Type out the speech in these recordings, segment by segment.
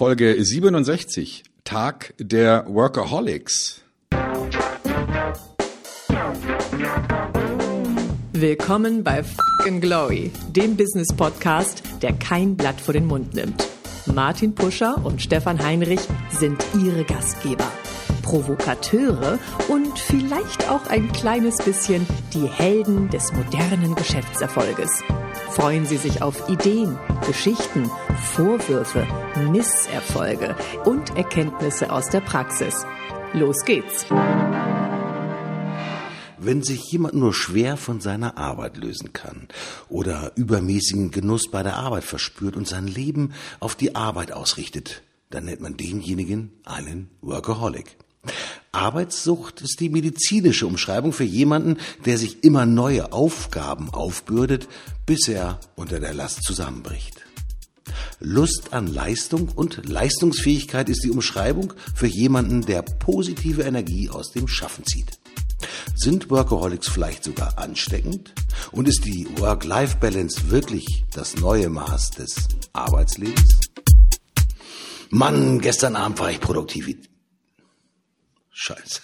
Folge 67, Tag der Workaholics. Willkommen bei Fucking Glory, dem Business Podcast, der kein Blatt vor den Mund nimmt. Martin Puscher und Stefan Heinrich sind ihre Gastgeber. Provokateure und vielleicht auch ein kleines bisschen die Helden des modernen Geschäftserfolges. Freuen Sie sich auf Ideen, Geschichten, Vorwürfe, Misserfolge und Erkenntnisse aus der Praxis. Los geht's! Wenn sich jemand nur schwer von seiner Arbeit lösen kann oder übermäßigen Genuss bei der Arbeit verspürt und sein Leben auf die Arbeit ausrichtet, dann nennt man denjenigen einen Workaholic. Arbeitssucht ist die medizinische Umschreibung für jemanden, der sich immer neue Aufgaben aufbürdet, bis er unter der Last zusammenbricht. Lust an Leistung und Leistungsfähigkeit ist die Umschreibung für jemanden, der positive Energie aus dem Schaffen zieht. Sind Workaholics vielleicht sogar ansteckend? Und ist die Work-Life-Balance wirklich das neue Maß des Arbeitslebens? Mann, gestern Abend war ich produktiv. Scheiße.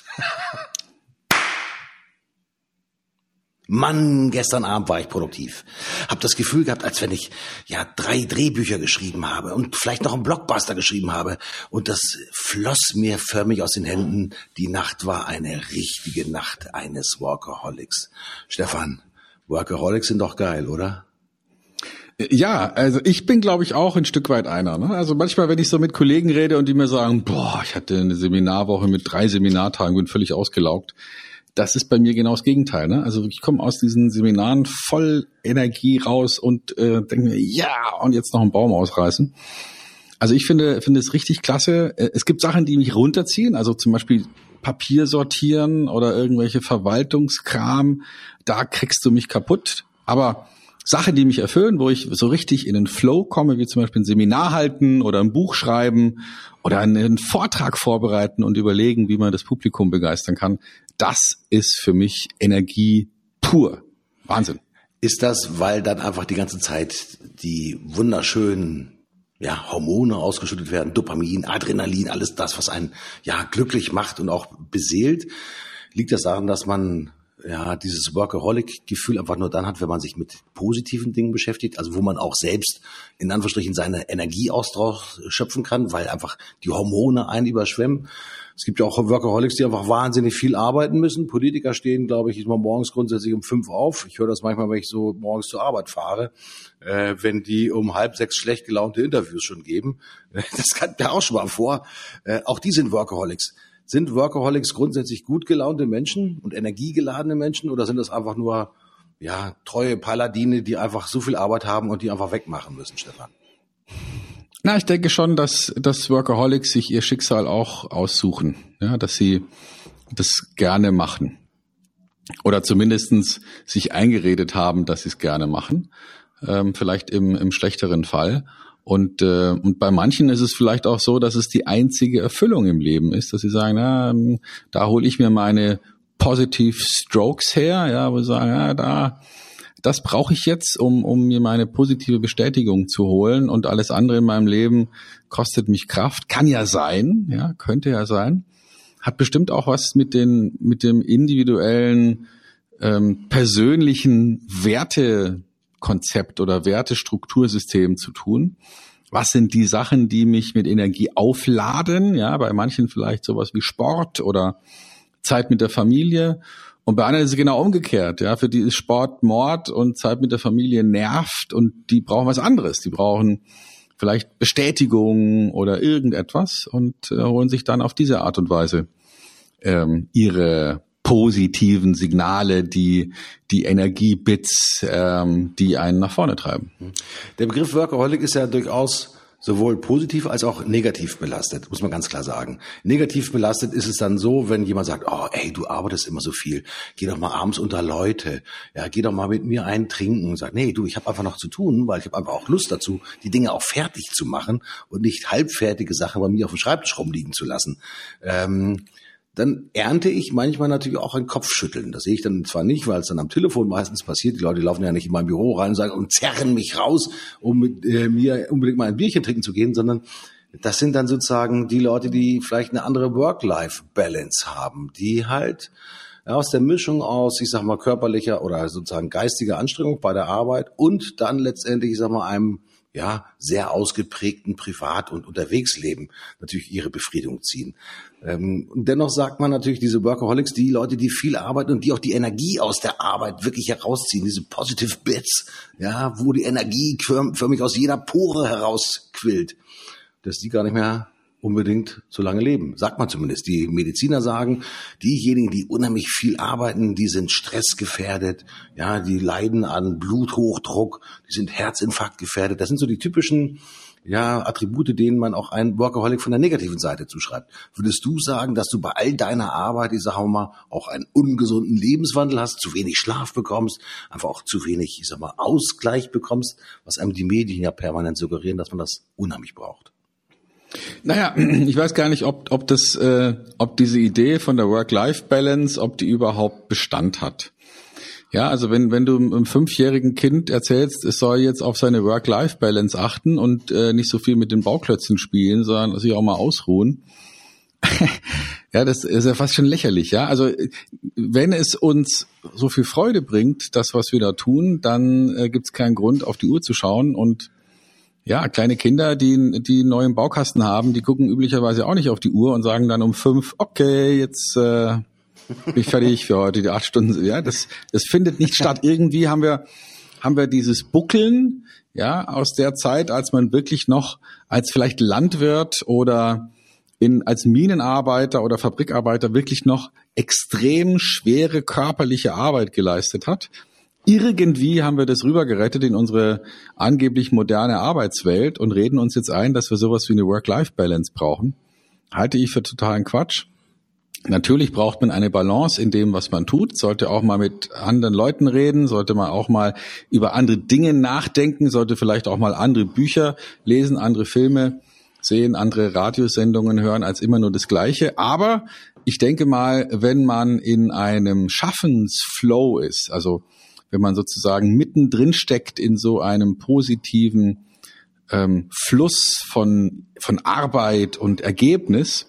Mann, gestern Abend war ich produktiv. Hab das Gefühl gehabt, als wenn ich ja drei Drehbücher geschrieben habe und vielleicht noch einen Blockbuster geschrieben habe. Und das floss mir förmlich aus den Händen. Die Nacht war eine richtige Nacht eines Workaholics. Stefan, Workaholics sind doch geil, oder? Ja, also ich bin, glaube ich, auch ein Stück weit einer. Ne? Also manchmal, wenn ich so mit Kollegen rede und die mir sagen, boah, ich hatte eine Seminarwoche mit drei Seminartagen, bin völlig ausgelaugt das ist bei mir genau das Gegenteil. Ne? Also ich komme aus diesen Seminaren voll Energie raus und äh, denke mir, ja, und jetzt noch einen Baum ausreißen. Also ich finde, finde es richtig klasse. Äh, es gibt Sachen, die mich runterziehen, also zum Beispiel Papier sortieren oder irgendwelche Verwaltungskram. Da kriegst du mich kaputt. Aber Sachen, die mich erfüllen, wo ich so richtig in den Flow komme, wie zum Beispiel ein Seminar halten oder ein Buch schreiben oder einen Vortrag vorbereiten und überlegen, wie man das Publikum begeistern kann, das ist für mich Energie pur. Wahnsinn. Ist das, weil dann einfach die ganze Zeit die wunderschönen ja, Hormone ausgeschüttet werden, Dopamin, Adrenalin, alles das, was einen ja glücklich macht und auch beseelt? Liegt das daran, dass man ja, dieses Workaholic-Gefühl einfach nur dann hat, wenn man sich mit positiven Dingen beschäftigt, also wo man auch selbst in Anführungsstrichen seine Energie schöpfen kann, weil einfach die Hormone einen überschwemmen. Es gibt ja auch Workaholics, die einfach wahnsinnig viel arbeiten müssen. Politiker stehen, glaube ich, mal morgens grundsätzlich um fünf auf. Ich höre das manchmal, wenn ich so morgens zur Arbeit fahre, äh, wenn die um halb sechs schlecht gelaunte Interviews schon geben. Das kann ja auch schon mal vor. Äh, auch die sind Workaholics. Sind Workaholics grundsätzlich gut gelaunte Menschen und energiegeladene Menschen oder sind das einfach nur ja, treue Paladine, die einfach so viel Arbeit haben und die einfach wegmachen müssen, Stefan? Na, ich denke schon, dass, dass Workaholics sich ihr Schicksal auch aussuchen, ja, dass sie das gerne machen. Oder zumindestens sich eingeredet haben, dass sie es gerne machen. Ähm, vielleicht im, im schlechteren Fall. Und, äh, und bei manchen ist es vielleicht auch so, dass es die einzige Erfüllung im Leben ist, dass sie sagen, na, ähm, da hole ich mir meine Positive Strokes her, ja, wo sie sagen, ja, da, das brauche ich jetzt, um, um mir meine positive Bestätigung zu holen und alles andere in meinem Leben kostet mich Kraft. Kann ja sein, ja, könnte ja sein. Hat bestimmt auch was mit den, mit dem individuellen, ähm, persönlichen Werte Konzept oder Wertestruktursystem zu tun. Was sind die Sachen, die mich mit Energie aufladen? Ja, bei manchen vielleicht sowas wie Sport oder Zeit mit der Familie. Und bei anderen ist es genau umgekehrt. Ja, für die ist Sport Mord und Zeit mit der Familie nervt und die brauchen was anderes. Die brauchen vielleicht Bestätigung oder irgendetwas und äh, holen sich dann auf diese Art und Weise ähm, ihre positiven Signale, die die Energiebits, ähm, die einen nach vorne treiben. Der Begriff Workaholic ist ja durchaus sowohl positiv als auch negativ belastet, muss man ganz klar sagen. Negativ belastet ist es dann so, wenn jemand sagt, oh, ey, du arbeitest immer so viel, geh doch mal abends unter Leute, ja, geh doch mal mit mir einen trinken und sag, nee, du, ich habe einfach noch zu tun, weil ich habe einfach auch Lust dazu, die Dinge auch fertig zu machen und nicht halbfertige Sachen bei mir auf dem Schreibtisch rumliegen zu lassen. Ähm, dann ernte ich manchmal natürlich auch ein Kopfschütteln. Das sehe ich dann zwar nicht, weil es dann am Telefon meistens passiert. Die Leute laufen ja nicht in mein Büro rein und sagen und zerren mich raus, um mit äh, mir unbedingt mal ein Bierchen trinken zu gehen, sondern das sind dann sozusagen die Leute, die vielleicht eine andere Work-Life-Balance haben, die halt aus der Mischung aus, ich sag mal, körperlicher oder sozusagen geistiger Anstrengung bei der Arbeit und dann letztendlich, ich sag mal, einem ja, sehr ausgeprägten Privat- und Unterwegsleben natürlich ihre Befriedigung ziehen. Ähm, und dennoch sagt man natürlich, diese Workaholics, die Leute, die viel arbeiten und die auch die Energie aus der Arbeit wirklich herausziehen, diese Positive Bits, ja, wo die Energie förmlich aus jeder Pore herausquillt, dass die gar nicht mehr unbedingt so lange leben. Sagt man zumindest. Die Mediziner sagen, diejenigen, die unheimlich viel arbeiten, die sind stressgefährdet, ja, die leiden an Bluthochdruck, die sind Herzinfarkt gefährdet. Das sind so die typischen ja, Attribute, denen man auch einen Workaholic von der negativen Seite zuschreibt. Würdest du sagen, dass du bei all deiner Arbeit, ich sag mal, auch einen ungesunden Lebenswandel hast, zu wenig Schlaf bekommst, einfach auch zu wenig, ich sag mal, Ausgleich bekommst, was einem die Medien ja permanent suggerieren, dass man das unheimlich braucht? Naja, ich weiß gar nicht, ob, ob das, äh, ob diese Idee von der Work-Life-Balance, ob die überhaupt Bestand hat. Ja, also wenn, wenn du einem fünfjährigen Kind erzählst, es soll jetzt auf seine Work-Life-Balance achten und äh, nicht so viel mit den Bauklötzen spielen, sondern sich auch mal ausruhen. ja, das ist ja fast schon lächerlich, ja. Also wenn es uns so viel Freude bringt, das, was wir da tun, dann äh, gibt es keinen Grund, auf die Uhr zu schauen und ja, kleine Kinder, die, die einen neuen Baukasten haben, die gucken üblicherweise auch nicht auf die Uhr und sagen dann um fünf, okay, jetzt äh, bin ich fertig für heute, die acht Stunden. Ja, das, das findet nicht statt. Irgendwie haben wir, haben wir dieses Buckeln, ja, aus der Zeit, als man wirklich noch als vielleicht Landwirt oder in, als Minenarbeiter oder Fabrikarbeiter wirklich noch extrem schwere körperliche Arbeit geleistet hat irgendwie haben wir das rübergerettet in unsere angeblich moderne Arbeitswelt und reden uns jetzt ein, dass wir sowas wie eine Work-Life-Balance brauchen. Halte ich für totalen Quatsch. Natürlich braucht man eine Balance in dem, was man tut, sollte auch mal mit anderen Leuten reden, sollte man auch mal über andere Dinge nachdenken, sollte vielleicht auch mal andere Bücher lesen, andere Filme sehen, andere Radiosendungen hören als immer nur das Gleiche. Aber ich denke mal, wenn man in einem Schaffensflow ist, also wenn man sozusagen mittendrin steckt in so einem positiven ähm, Fluss von, von Arbeit und Ergebnis,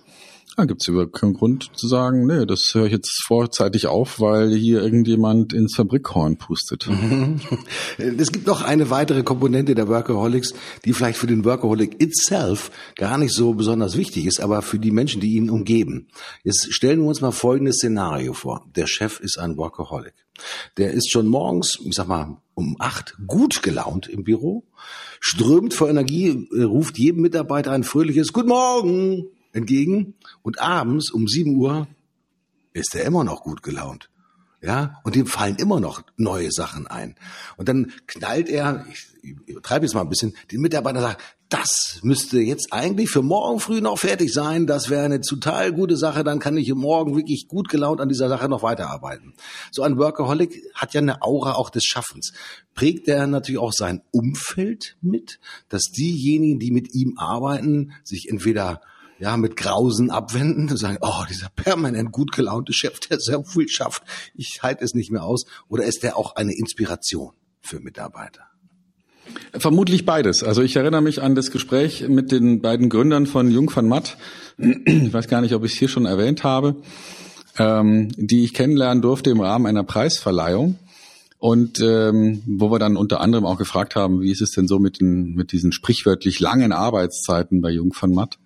dann gibt es überhaupt keinen Grund zu sagen, nee, das höre ich jetzt vorzeitig auf, weil hier irgendjemand ins Fabrikhorn pustet. Es gibt noch eine weitere Komponente der Workaholics, die vielleicht für den Workaholic itself gar nicht so besonders wichtig ist, aber für die Menschen, die ihn umgeben. Jetzt stellen wir uns mal folgendes Szenario vor. Der Chef ist ein Workaholic. Der ist schon morgens, ich sag mal, um acht gut gelaunt im Büro, strömt vor Energie, äh, ruft jedem Mitarbeiter ein fröhliches Guten Morgen entgegen und abends um sieben Uhr ist er immer noch gut gelaunt. Ja, und dem fallen immer noch neue Sachen ein. Und dann knallt er, ich übertreibe jetzt mal ein bisschen, den Mitarbeiter sagt, das müsste jetzt eigentlich für morgen früh noch fertig sein. Das wäre eine total gute Sache. Dann kann ich morgen wirklich gut gelaunt an dieser Sache noch weiterarbeiten. So ein Workaholic hat ja eine Aura auch des Schaffens. Prägt er natürlich auch sein Umfeld mit, dass diejenigen, die mit ihm arbeiten, sich entweder ja, mit Grausen abwenden und sagen, oh, dieser permanent gut gelaunte Chef, der sehr viel schafft, ich halte es nicht mehr aus. Oder ist der auch eine Inspiration für Mitarbeiter? Vermutlich beides. Also ich erinnere mich an das Gespräch mit den beiden Gründern von Jung van Matt. Ich weiß gar nicht, ob ich es hier schon erwähnt habe, ähm, die ich kennenlernen durfte im Rahmen einer Preisverleihung. Und ähm, wo wir dann unter anderem auch gefragt haben, wie ist es denn so mit, den, mit diesen sprichwörtlich langen Arbeitszeiten bei Jung van Matt?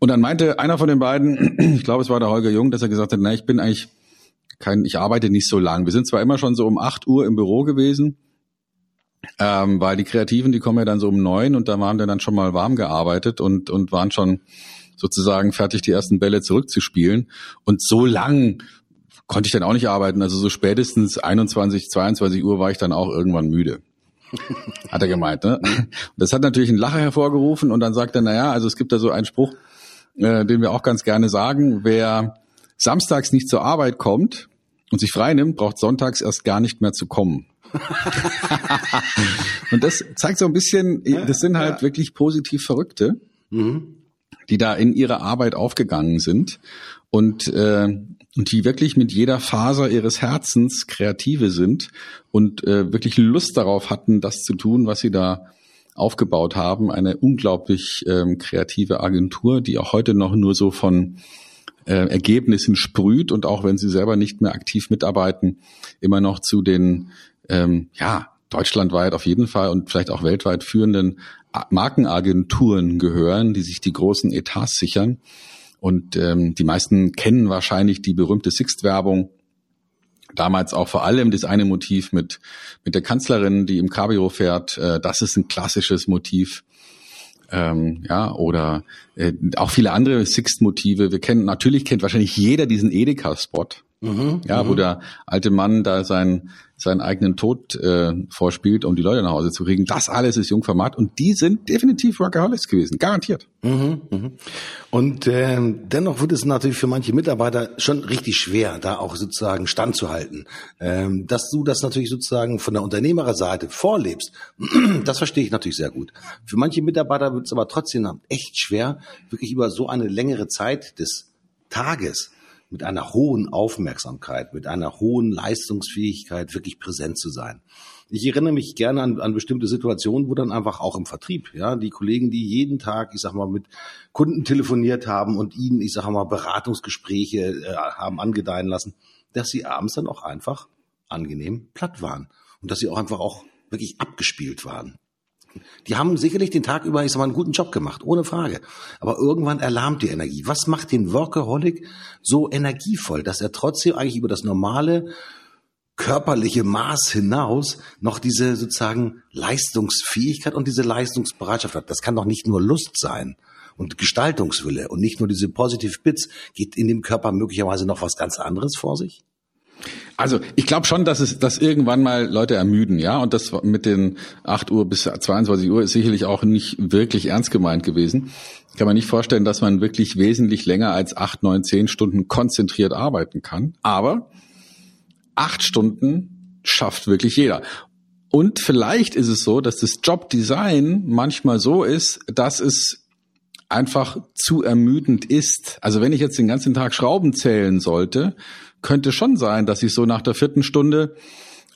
Und dann meinte einer von den beiden, ich glaube, es war der Holger Jung, dass er gesagt hat, na, ich bin eigentlich kein, ich arbeite nicht so lang. Wir sind zwar immer schon so um acht Uhr im Büro gewesen, ähm, weil die Kreativen, die kommen ja dann so um neun und da waren wir dann schon mal warm gearbeitet und, und waren schon sozusagen fertig, die ersten Bälle zurückzuspielen. Und so lang konnte ich dann auch nicht arbeiten. Also so spätestens 21, 22 Uhr war ich dann auch irgendwann müde. Hat er gemeint, ne? Und das hat natürlich einen Lacher hervorgerufen und dann sagt er, naja, also es gibt da so einen Spruch, äh, den wir auch ganz gerne sagen, wer samstags nicht zur Arbeit kommt und sich frei nimmt, braucht sonntags erst gar nicht mehr zu kommen. und das zeigt so ein bisschen, das sind halt ja. wirklich positiv Verrückte, mhm. die da in ihrer Arbeit aufgegangen sind und, äh, und die wirklich mit jeder Faser ihres Herzens Kreative sind und äh, wirklich Lust darauf hatten, das zu tun, was sie da aufgebaut haben. Eine unglaublich ähm, kreative Agentur, die auch heute noch nur so von äh, Ergebnissen sprüht und auch wenn sie selber nicht mehr aktiv mitarbeiten, immer noch zu den ähm, ja deutschlandweit auf jeden Fall und vielleicht auch weltweit führenden Markenagenturen gehören, die sich die großen Etats sichern. Und ähm, die meisten kennen wahrscheinlich die berühmte Sixt-Werbung. Damals auch vor allem das eine Motiv mit, mit der Kanzlerin, die im Cabrio fährt. Äh, das ist ein klassisches Motiv. Ähm, ja, oder äh, auch viele andere Sixt-Motive. Wir kennen, natürlich kennt wahrscheinlich jeder diesen Edeka-Spot. Mhm, ja, wo mhm. der alte Mann da sein seinen eigenen Tod äh, vorspielt, um die Leute nach Hause zu kriegen. Das alles ist Jungformat und die sind definitiv Workaholics gewesen, garantiert. Mhm, mh. Und äh, dennoch wird es natürlich für manche Mitarbeiter schon richtig schwer, da auch sozusagen standzuhalten. Ähm, dass du das natürlich sozusagen von der Unternehmererseite vorlebst, das verstehe ich natürlich sehr gut. Für manche Mitarbeiter wird es aber trotzdem echt schwer, wirklich über so eine längere Zeit des Tages mit einer hohen Aufmerksamkeit, mit einer hohen Leistungsfähigkeit wirklich präsent zu sein. Ich erinnere mich gerne an, an bestimmte Situationen, wo dann einfach auch im Vertrieb, ja, die Kollegen, die jeden Tag, ich sag mal, mit Kunden telefoniert haben und ihnen, ich sag mal, Beratungsgespräche äh, haben angedeihen lassen, dass sie abends dann auch einfach angenehm platt waren und dass sie auch einfach auch wirklich abgespielt waren. Die haben sicherlich den Tag über, ich sag mal, einen guten Job gemacht, ohne Frage. Aber irgendwann erlahmt die Energie. Was macht den Workaholic so energievoll, dass er trotzdem eigentlich über das normale körperliche Maß hinaus noch diese sozusagen Leistungsfähigkeit und diese Leistungsbereitschaft hat. Das kann doch nicht nur Lust sein und Gestaltungswille und nicht nur diese Positive Bits. Geht in dem Körper möglicherweise noch was ganz anderes vor sich? Also ich glaube schon, dass es, dass irgendwann mal Leute ermüden, ja. Und das mit den 8 Uhr bis 22 Uhr ist sicherlich auch nicht wirklich ernst gemeint gewesen. Kann man nicht vorstellen, dass man wirklich wesentlich länger als 8, 9, 10 Stunden konzentriert arbeiten kann. Aber acht Stunden schafft wirklich jeder. Und vielleicht ist es so, dass das Jobdesign manchmal so ist, dass es einfach zu ermüdend ist. Also wenn ich jetzt den ganzen Tag Schrauben zählen sollte, könnte schon sein, dass ich so nach der vierten Stunde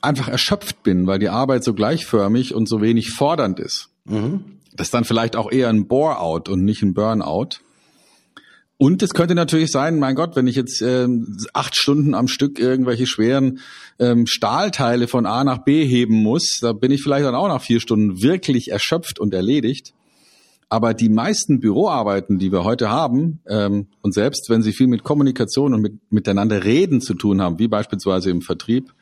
einfach erschöpft bin, weil die Arbeit so gleichförmig und so wenig fordernd ist. Mhm. Das ist dann vielleicht auch eher ein Bore-out und nicht ein Burnout. Und es könnte natürlich sein, mein Gott, wenn ich jetzt ähm, acht Stunden am Stück irgendwelche schweren ähm, Stahlteile von A nach B heben muss, da bin ich vielleicht dann auch nach vier Stunden wirklich erschöpft und erledigt. Aber die meisten Büroarbeiten, die wir heute haben, ähm, und selbst wenn sie viel mit Kommunikation und mit, miteinander reden zu tun haben, wie beispielsweise im Vertrieb,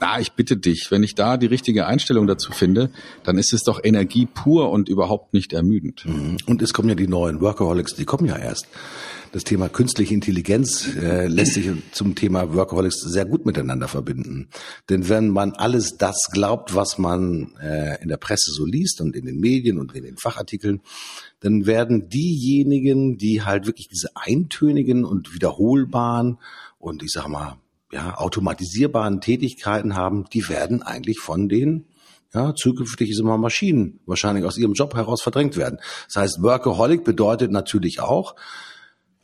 na, ich bitte dich, wenn ich da die richtige Einstellung dazu finde, dann ist es doch Energie pur und überhaupt nicht ermüdend. Mhm. Und es kommen ja die neuen Workaholics, die kommen ja erst das Thema künstliche Intelligenz äh, lässt sich zum Thema Workaholics sehr gut miteinander verbinden. Denn wenn man alles das glaubt, was man äh, in der Presse so liest und in den Medien und in den Fachartikeln, dann werden diejenigen, die halt wirklich diese eintönigen und wiederholbaren und ich sag mal, ja, automatisierbaren Tätigkeiten haben, die werden eigentlich von den ja, zukünftig ist immer Maschinen wahrscheinlich aus ihrem Job heraus verdrängt werden. Das heißt, Workaholic bedeutet natürlich auch,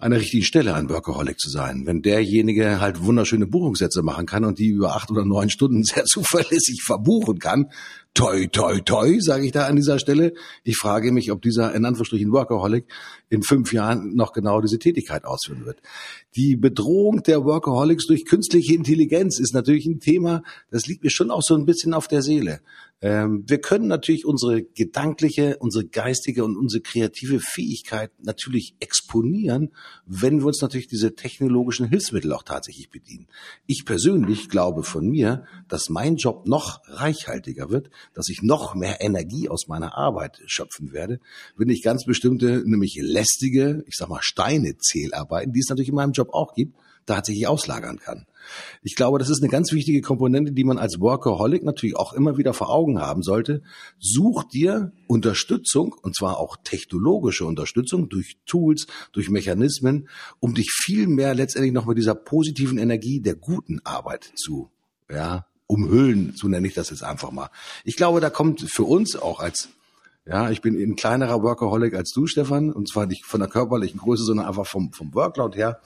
an der richtigen Stelle ein Workaholic zu sein. Wenn derjenige halt wunderschöne Buchungssätze machen kann und die über acht oder neun Stunden sehr zuverlässig verbuchen kann, toi, toi, toi, sage ich da an dieser Stelle. Ich frage mich, ob dieser in Anführungsstrichen Workaholic in fünf Jahren noch genau diese Tätigkeit ausführen wird. Die Bedrohung der Workaholics durch künstliche Intelligenz ist natürlich ein Thema, das liegt mir schon auch so ein bisschen auf der Seele. Ähm, wir können natürlich unsere gedankliche, unsere geistige und unsere kreative Fähigkeit natürlich exponieren, wenn wir uns natürlich diese technologischen Hilfsmittel auch tatsächlich bedienen. Ich persönlich glaube von mir, dass mein Job noch reichhaltiger wird, dass ich noch mehr Energie aus meiner Arbeit schöpfen werde, wenn ich ganz bestimmte, nämlich lästige, ich sag mal Steine Zählarbeiten, die es natürlich in meinem Job auch gibt, tatsächlich auslagern kann. Ich glaube, das ist eine ganz wichtige Komponente, die man als Workaholic natürlich auch immer wieder vor Augen haben sollte. Such dir Unterstützung, und zwar auch technologische Unterstützung durch Tools, durch Mechanismen, um dich viel mehr letztendlich noch mit dieser positiven Energie der guten Arbeit zu, ja, umhüllen, so nenne ich das jetzt einfach mal. Ich glaube, da kommt für uns auch als ja, ich bin ein kleinerer Workaholic als du, Stefan, und zwar nicht von der körperlichen Größe, sondern einfach vom, vom Workload her.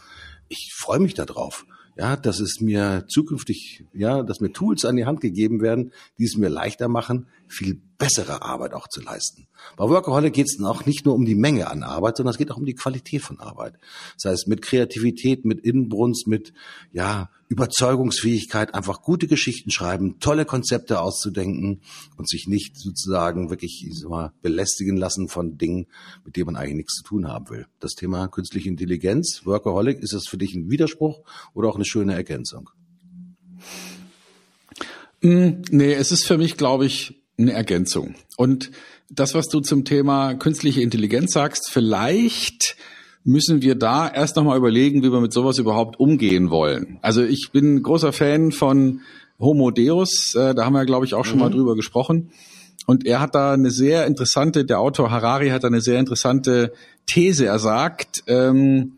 Ich freue mich darauf ja, dass es mir zukünftig, ja, dass mir Tools an die Hand gegeben werden, die es mir leichter machen, viel bessere Arbeit auch zu leisten. Bei Workaholic geht es auch nicht nur um die Menge an Arbeit, sondern es geht auch um die Qualität von Arbeit. Das heißt, mit Kreativität, mit Inbrunst, mit ja, Überzeugungsfähigkeit, einfach gute Geschichten schreiben, tolle Konzepte auszudenken und sich nicht sozusagen wirklich mal, belästigen lassen von Dingen, mit denen man eigentlich nichts zu tun haben will. Das Thema künstliche Intelligenz, Workaholic, ist das für dich ein Widerspruch oder auch eine schöne Ergänzung? Mm, nee, es ist für mich, glaube ich, eine Ergänzung. Und das, was du zum Thema künstliche Intelligenz sagst, vielleicht müssen wir da erst nochmal überlegen, wie wir mit sowas überhaupt umgehen wollen. Also ich bin großer Fan von Homo Deus, äh, da haben wir, glaube ich, auch schon mhm. mal drüber gesprochen. Und er hat da eine sehr interessante, der Autor Harari hat da eine sehr interessante These. Er sagt, ähm,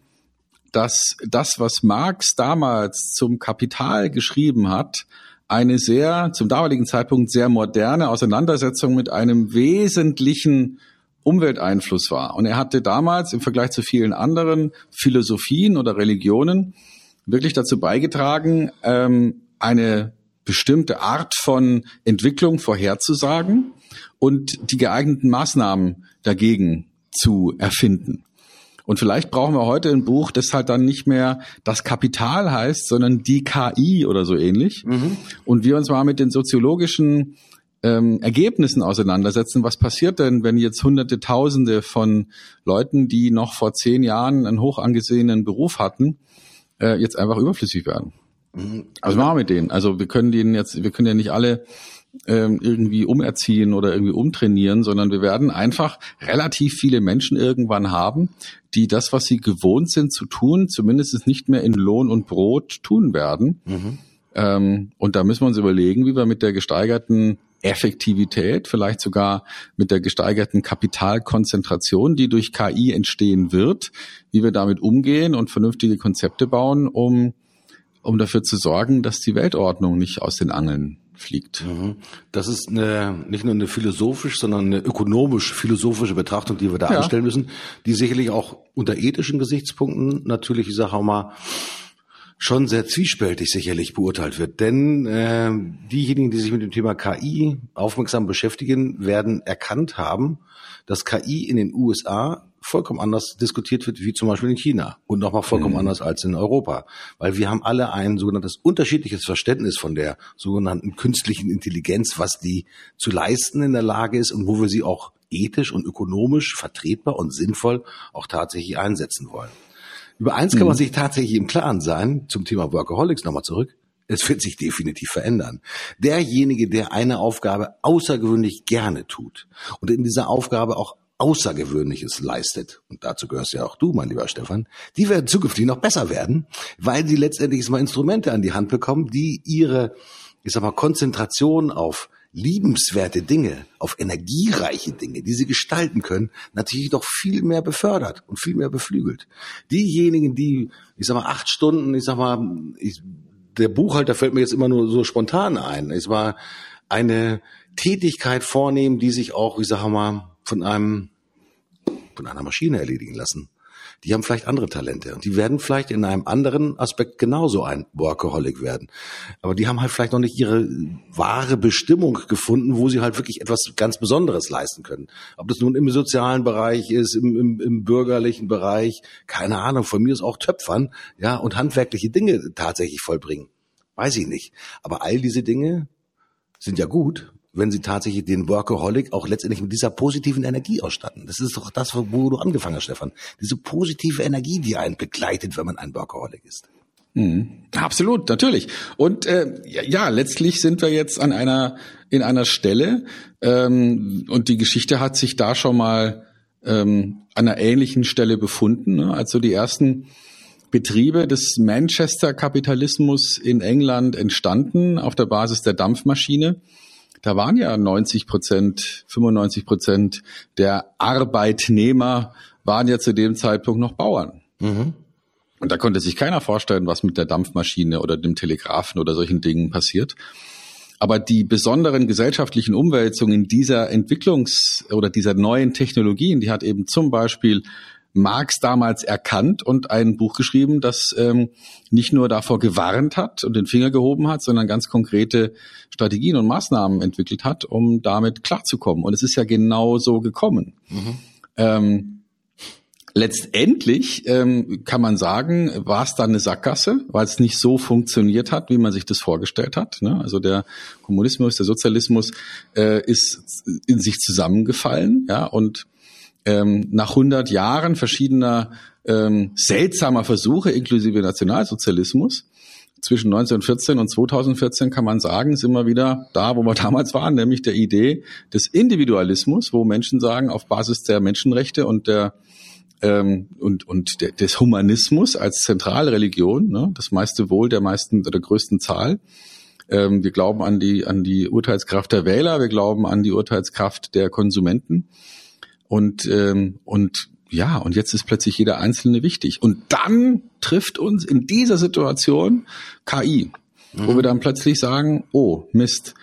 dass das, was Marx damals zum Kapital geschrieben hat, eine sehr, zum damaligen Zeitpunkt sehr moderne Auseinandersetzung mit einem wesentlichen Umwelteinfluss war. Und er hatte damals im Vergleich zu vielen anderen Philosophien oder Religionen wirklich dazu beigetragen, ähm, eine bestimmte Art von Entwicklung vorherzusagen und die geeigneten Maßnahmen dagegen zu erfinden. Und vielleicht brauchen wir heute ein Buch, das halt dann nicht mehr das Kapital heißt, sondern die KI oder so ähnlich. Mhm. Und wir uns mal mit den soziologischen ähm, Ergebnissen auseinandersetzen. Was passiert denn, wenn jetzt Hunderte, Tausende von Leuten, die noch vor zehn Jahren einen hoch angesehenen Beruf hatten, äh, jetzt einfach überflüssig werden? Mhm. Also machen wir mit denen. Also wir können denen jetzt, wir können ja nicht alle irgendwie umerziehen oder irgendwie umtrainieren, sondern wir werden einfach relativ viele Menschen irgendwann haben, die das, was sie gewohnt sind zu tun, zumindest nicht mehr in Lohn und Brot tun werden. Mhm. Ähm, und da müssen wir uns überlegen, wie wir mit der gesteigerten Effektivität, vielleicht sogar mit der gesteigerten Kapitalkonzentration, die durch KI entstehen wird, wie wir damit umgehen und vernünftige Konzepte bauen, um, um dafür zu sorgen, dass die Weltordnung nicht aus den Angeln fliegt. Mhm. Das ist eine, nicht nur eine philosophisch, sondern eine ökonomisch-philosophische Betrachtung, die wir da ja. anstellen müssen, die sicherlich auch unter ethischen Gesichtspunkten natürlich, ich sage auch mal, schon sehr zwiespältig sicherlich beurteilt wird. Denn äh, diejenigen, die sich mit dem Thema KI aufmerksam beschäftigen, werden erkannt haben, dass KI in den USA vollkommen anders diskutiert wird, wie zum Beispiel in China und nochmal vollkommen mhm. anders als in Europa. Weil wir haben alle ein sogenanntes unterschiedliches Verständnis von der sogenannten künstlichen Intelligenz, was die zu leisten in der Lage ist und wo wir sie auch ethisch und ökonomisch vertretbar und sinnvoll auch tatsächlich einsetzen wollen. Über eins kann man mhm. sich tatsächlich im Klaren sein, zum Thema Workaholics nochmal zurück. Es wird sich definitiv verändern. Derjenige, der eine Aufgabe außergewöhnlich gerne tut und in dieser Aufgabe auch Außergewöhnliches leistet, und dazu gehörst ja auch du, mein lieber Stefan, die werden zukünftig noch besser werden, weil sie letztendlich mal Instrumente an die Hand bekommen, die ihre, ich sag mal, Konzentration auf liebenswerte Dinge, auf energiereiche Dinge, die sie gestalten können, natürlich doch viel mehr befördert und viel mehr beflügelt. Diejenigen, die, ich sag mal, acht Stunden, ich sag mal, ich, der Buchhalter fällt mir jetzt immer nur so spontan ein. Es war eine Tätigkeit vornehmen, die sich auch, ich sag mal, von einem, von einer Maschine erledigen lassen. Die haben vielleicht andere Talente und die werden vielleicht in einem anderen Aspekt genauso ein Workaholic werden. Aber die haben halt vielleicht noch nicht ihre wahre Bestimmung gefunden, wo sie halt wirklich etwas ganz Besonderes leisten können. Ob das nun im sozialen Bereich ist, im, im, im bürgerlichen Bereich, keine Ahnung, von mir ist auch Töpfern, ja, und handwerkliche Dinge tatsächlich vollbringen. Weiß ich nicht. Aber all diese Dinge sind ja gut, wenn sie tatsächlich den Workaholic auch letztendlich mit dieser positiven Energie ausstatten. Das ist doch das, wo du angefangen hast, Stefan. Diese positive Energie, die einen begleitet, wenn man ein Workaholic ist. Mhm. Absolut, natürlich. Und äh, ja, letztlich sind wir jetzt an einer in einer Stelle ähm, und die Geschichte hat sich da schon mal ähm, an einer ähnlichen Stelle befunden, ne? als so die ersten Betriebe des Manchester-Kapitalismus in England entstanden auf der Basis der Dampfmaschine da waren ja 90 Prozent, 95 Prozent der Arbeitnehmer waren ja zu dem Zeitpunkt noch Bauern. Mhm. Und da konnte sich keiner vorstellen, was mit der Dampfmaschine oder dem Telegrafen oder solchen Dingen passiert. Aber die besonderen gesellschaftlichen Umwälzungen dieser Entwicklungs- oder dieser neuen Technologien, die hat eben zum Beispiel Marx damals erkannt und ein Buch geschrieben, das ähm, nicht nur davor gewarnt hat und den Finger gehoben hat, sondern ganz konkrete Strategien und Maßnahmen entwickelt hat, um damit klarzukommen. Und es ist ja genau so gekommen. Mhm. Ähm, Letztendlich ähm, kann man sagen, war es dann eine Sackgasse, weil es nicht so funktioniert hat, wie man sich das vorgestellt hat. Ne? Also der Kommunismus, der Sozialismus äh, ist in sich zusammengefallen, ja, und ähm, nach 100 Jahren verschiedener ähm, seltsamer Versuche, inklusive Nationalsozialismus, zwischen 1914 und 2014 kann man sagen, sind wir wieder da, wo wir damals waren, nämlich der Idee des Individualismus, wo Menschen sagen, auf Basis der Menschenrechte und der ähm, und, und de, des Humanismus als Zentralreligion, ne, das meiste Wohl der meisten oder der größten Zahl. Ähm, wir glauben an die, an die Urteilskraft der Wähler, wir glauben an die Urteilskraft der Konsumenten. Und, ähm, und ja, und jetzt ist plötzlich jeder Einzelne wichtig. Und dann trifft uns in dieser Situation KI, mhm. wo wir dann plötzlich sagen, oh, Mist,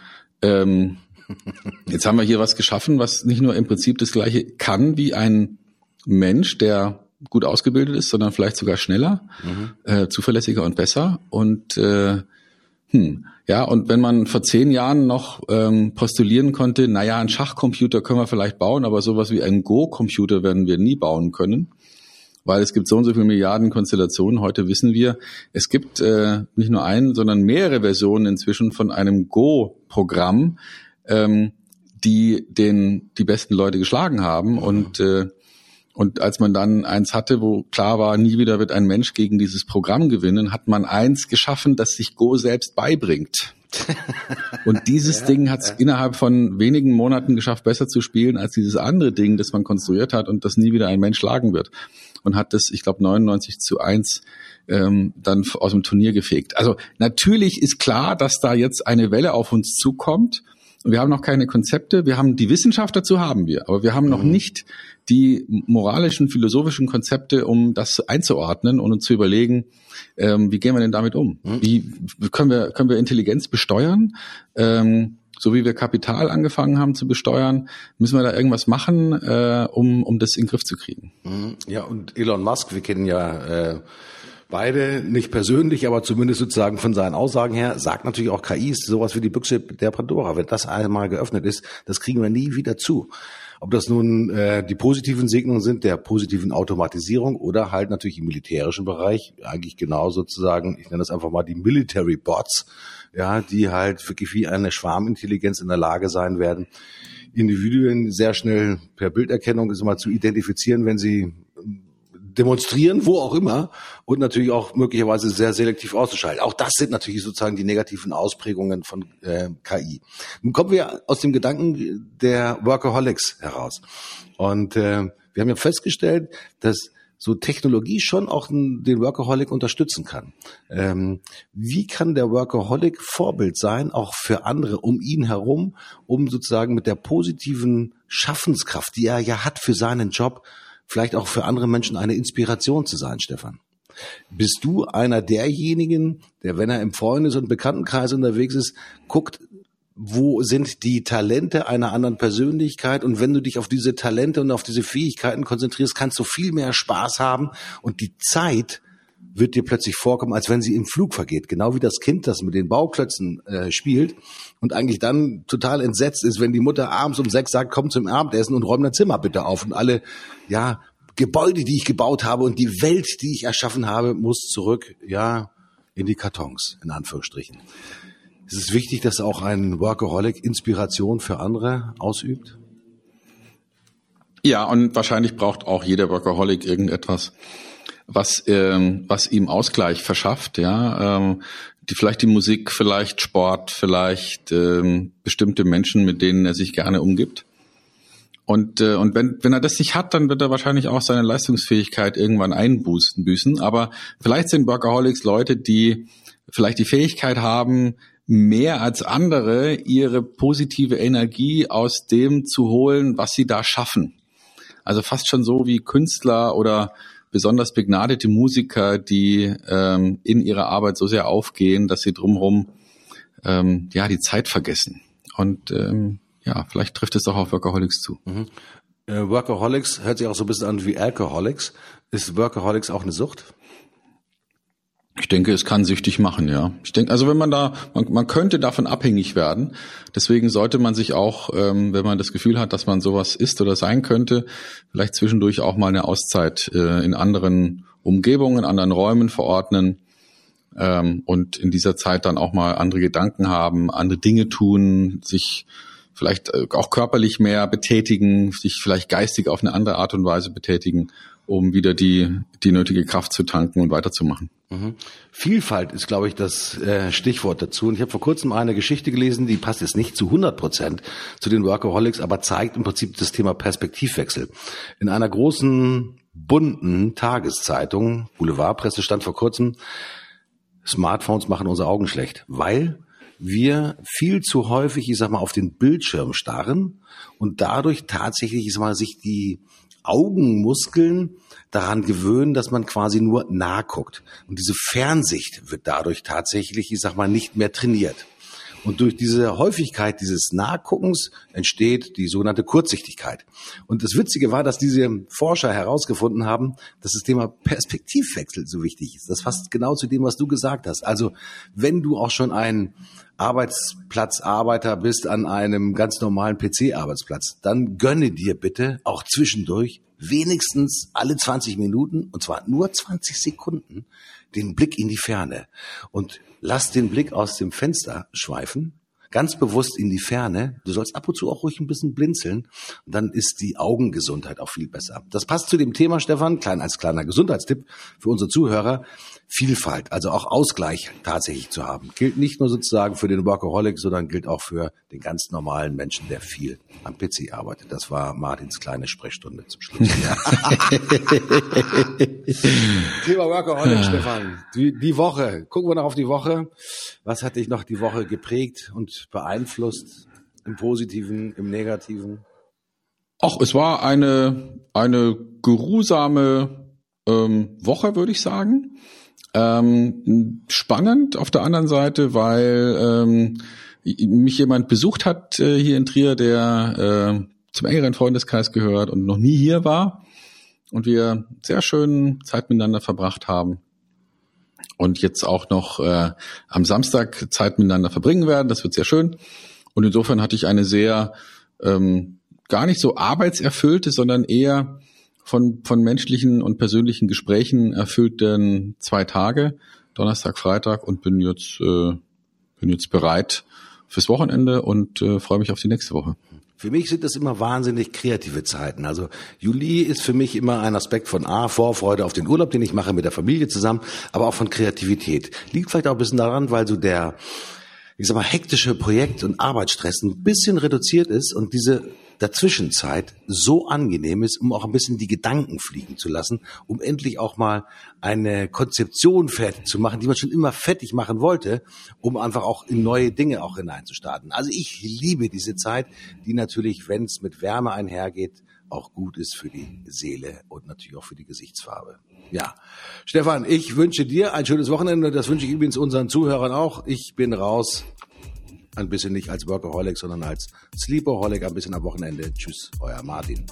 ähm, jetzt haben wir hier was geschaffen, was nicht nur im Prinzip das gleiche kann wie ein Mensch, der gut ausgebildet ist, sondern vielleicht sogar schneller, mhm. äh, zuverlässiger und besser. Und äh, hm, ja, und wenn man vor zehn Jahren noch ähm, postulieren konnte, na ja, einen Schachcomputer können wir vielleicht bauen, aber sowas wie einen Go-Computer werden wir nie bauen können, weil es gibt so und so viele Milliarden Konstellationen. Heute wissen wir, es gibt äh, nicht nur einen, sondern mehrere Versionen inzwischen von einem Go-Programm, ähm, die den die besten Leute geschlagen haben. Und äh, und als man dann eins hatte, wo klar war, nie wieder wird ein Mensch gegen dieses Programm gewinnen, hat man eins geschaffen, das sich Go selbst beibringt. Und dieses ja, Ding hat es ja. innerhalb von wenigen Monaten geschafft, besser zu spielen als dieses andere Ding, das man konstruiert hat und das nie wieder ein Mensch schlagen wird. Und hat das, ich glaube, 99 zu 1 ähm, dann aus dem Turnier gefegt. Also natürlich ist klar, dass da jetzt eine Welle auf uns zukommt. Wir haben noch keine Konzepte. Wir haben die Wissenschaft dazu haben wir, aber wir haben noch mhm. nicht die moralischen, philosophischen Konzepte, um das einzuordnen und uns zu überlegen, ähm, wie gehen wir denn damit um? Mhm. Wie können wir, können wir Intelligenz besteuern? Ähm, so wie wir Kapital angefangen haben zu besteuern, müssen wir da irgendwas machen, äh, um, um das in den Griff zu kriegen. Mhm. Ja, und Elon Musk, wir kennen ja äh, beide nicht persönlich, aber zumindest sozusagen von seinen Aussagen her, sagt natürlich auch KI ist sowas wie die Büchse der Pandora. Wenn das einmal geöffnet ist, das kriegen wir nie wieder zu. Ob das nun äh, die positiven Segnungen sind der positiven Automatisierung oder halt natürlich im militärischen Bereich, eigentlich genau sozusagen, ich nenne das einfach mal die Military Bots, ja, die halt wirklich wie eine Schwarmintelligenz in der Lage sein werden, Individuen sehr schnell per Bilderkennung ist immer zu identifizieren, wenn sie demonstrieren, wo auch immer, und natürlich auch möglicherweise sehr selektiv auszuschalten. Auch das sind natürlich sozusagen die negativen Ausprägungen von äh, KI. Nun kommen wir aus dem Gedanken der Workaholics heraus. Und äh, wir haben ja festgestellt, dass so Technologie schon auch den Workaholic unterstützen kann. Ähm, wie kann der Workaholic Vorbild sein, auch für andere um ihn herum, um sozusagen mit der positiven Schaffenskraft, die er ja hat für seinen Job, vielleicht auch für andere Menschen eine Inspiration zu sein, Stefan. Bist du einer derjenigen, der, wenn er im Freundes- und Bekanntenkreis unterwegs ist, guckt, wo sind die Talente einer anderen Persönlichkeit und wenn du dich auf diese Talente und auf diese Fähigkeiten konzentrierst, kannst du viel mehr Spaß haben und die Zeit wird dir plötzlich vorkommen, als wenn sie im Flug vergeht. Genau wie das Kind, das mit den Bauklötzen äh, spielt und eigentlich dann total entsetzt ist, wenn die Mutter abends um sechs sagt, komm zum Abendessen und räum dein Zimmer bitte auf. Und alle, ja, Gebäude, die ich gebaut habe und die Welt, die ich erschaffen habe, muss zurück, ja, in die Kartons, in Anführungsstrichen. Es ist wichtig, dass auch ein Workaholic Inspiration für andere ausübt. Ja, und wahrscheinlich braucht auch jeder Workaholic irgendetwas, was, ähm, was ihm Ausgleich verschafft, ja. Ähm, die, vielleicht die Musik, vielleicht Sport, vielleicht ähm, bestimmte Menschen, mit denen er sich gerne umgibt. Und, äh, und wenn, wenn er das nicht hat, dann wird er wahrscheinlich auch seine Leistungsfähigkeit irgendwann einbüßen. Büßen. Aber vielleicht sind Workaholics Leute, die vielleicht die Fähigkeit haben, mehr als andere ihre positive Energie aus dem zu holen, was sie da schaffen. Also fast schon so wie Künstler oder besonders begnadete Musiker, die ähm, in ihrer Arbeit so sehr aufgehen, dass sie drumherum ähm, ja die Zeit vergessen. Und ähm, ja, vielleicht trifft es auch auf Workaholics zu. Mhm. Äh, Workaholics hört sich auch so ein bisschen an wie Alcoholics. Ist Workaholics auch eine Sucht? Ich denke, es kann süchtig machen, ja. Ich denke, also wenn man da, man, man könnte davon abhängig werden. Deswegen sollte man sich auch, ähm, wenn man das Gefühl hat, dass man sowas ist oder sein könnte, vielleicht zwischendurch auch mal eine Auszeit äh, in anderen Umgebungen, anderen Räumen verordnen ähm, und in dieser Zeit dann auch mal andere Gedanken haben, andere Dinge tun, sich vielleicht äh, auch körperlich mehr betätigen, sich vielleicht geistig auf eine andere Art und Weise betätigen, um wieder die, die nötige Kraft zu tanken und weiterzumachen. Mhm. Vielfalt ist, glaube ich, das äh, Stichwort dazu. Und ich habe vor kurzem eine Geschichte gelesen, die passt jetzt nicht zu 100 Prozent zu den Workaholics, aber zeigt im Prinzip das Thema Perspektivwechsel. In einer großen, bunten Tageszeitung, Boulevardpresse, stand vor kurzem, Smartphones machen unsere Augen schlecht, weil wir viel zu häufig, ich sag mal, auf den Bildschirm starren und dadurch tatsächlich, ich sag mal, sich die Augenmuskeln daran gewöhnen, dass man quasi nur nah guckt. Und diese Fernsicht wird dadurch tatsächlich, ich sag mal, nicht mehr trainiert. Und durch diese Häufigkeit dieses Nahguckens entsteht die sogenannte Kurzsichtigkeit. Und das Witzige war, dass diese Forscher herausgefunden haben, dass das Thema Perspektivwechsel so wichtig ist. Das fasst genau zu dem, was du gesagt hast. Also wenn du auch schon ein Arbeitsplatzarbeiter bist an einem ganz normalen PC-Arbeitsplatz, dann gönne dir bitte auch zwischendurch wenigstens alle 20 Minuten, und zwar nur 20 Sekunden, den Blick in die Ferne und lass den Blick aus dem Fenster schweifen, ganz bewusst in die Ferne. Du sollst ab und zu auch ruhig ein bisschen blinzeln. Und dann ist die Augengesundheit auch viel besser. Das passt zu dem Thema, Stefan, klein als kleiner Gesundheitstipp für unsere Zuhörer. Vielfalt, also auch Ausgleich tatsächlich zu haben. Gilt nicht nur sozusagen für den Workaholic, sondern gilt auch für den ganz normalen Menschen, der viel am PC arbeitet. Das war Martins kleine Sprechstunde zum Schluss. Thema Workaholic, Stefan. Die, die Woche. Gucken wir noch auf die Woche. Was hat dich noch die Woche geprägt und beeinflusst? Im Positiven, im Negativen? Ach, es war eine, eine geruhsame ähm, Woche, würde ich sagen. Ähm, spannend auf der anderen Seite, weil ähm, mich jemand besucht hat äh, hier in Trier, der äh, zum engeren Freundeskreis gehört und noch nie hier war und wir sehr schön Zeit miteinander verbracht haben und jetzt auch noch äh, am Samstag Zeit miteinander verbringen werden. Das wird sehr schön. Und insofern hatte ich eine sehr ähm, gar nicht so arbeitserfüllte, sondern eher von, von menschlichen und persönlichen Gesprächen erfüllten zwei Tage, Donnerstag, Freitag und bin jetzt, äh, bin jetzt bereit fürs Wochenende und äh, freue mich auf die nächste Woche. Für mich sind das immer wahnsinnig kreative Zeiten. Also Juli ist für mich immer ein Aspekt von A, Vorfreude auf den Urlaub, den ich mache mit der Familie zusammen, aber auch von Kreativität. Liegt vielleicht auch ein bisschen daran, weil so der, ich sag mal, hektische Projekt- und Arbeitsstress ein bisschen reduziert ist und diese Dazwischenzeit so angenehm ist, um auch ein bisschen die Gedanken fliegen zu lassen, um endlich auch mal eine Konzeption fertig zu machen, die man schon immer fertig machen wollte, um einfach auch in neue Dinge auch hineinzustarten. Also ich liebe diese Zeit, die natürlich, wenn es mit Wärme einhergeht, auch gut ist für die Seele und natürlich auch für die Gesichtsfarbe. Ja, Stefan, ich wünsche dir ein schönes Wochenende. Das wünsche ich übrigens unseren Zuhörern auch. Ich bin raus ein bisschen nicht als Workaholic, sondern als Sleeperholic, ein bisschen am Wochenende. Tschüss, euer Martin.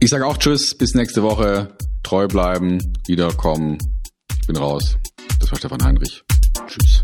Ich sage auch Tschüss, bis nächste Woche. Treu bleiben, wiederkommen. Ich bin raus. Das war Stefan Heinrich. Tschüss.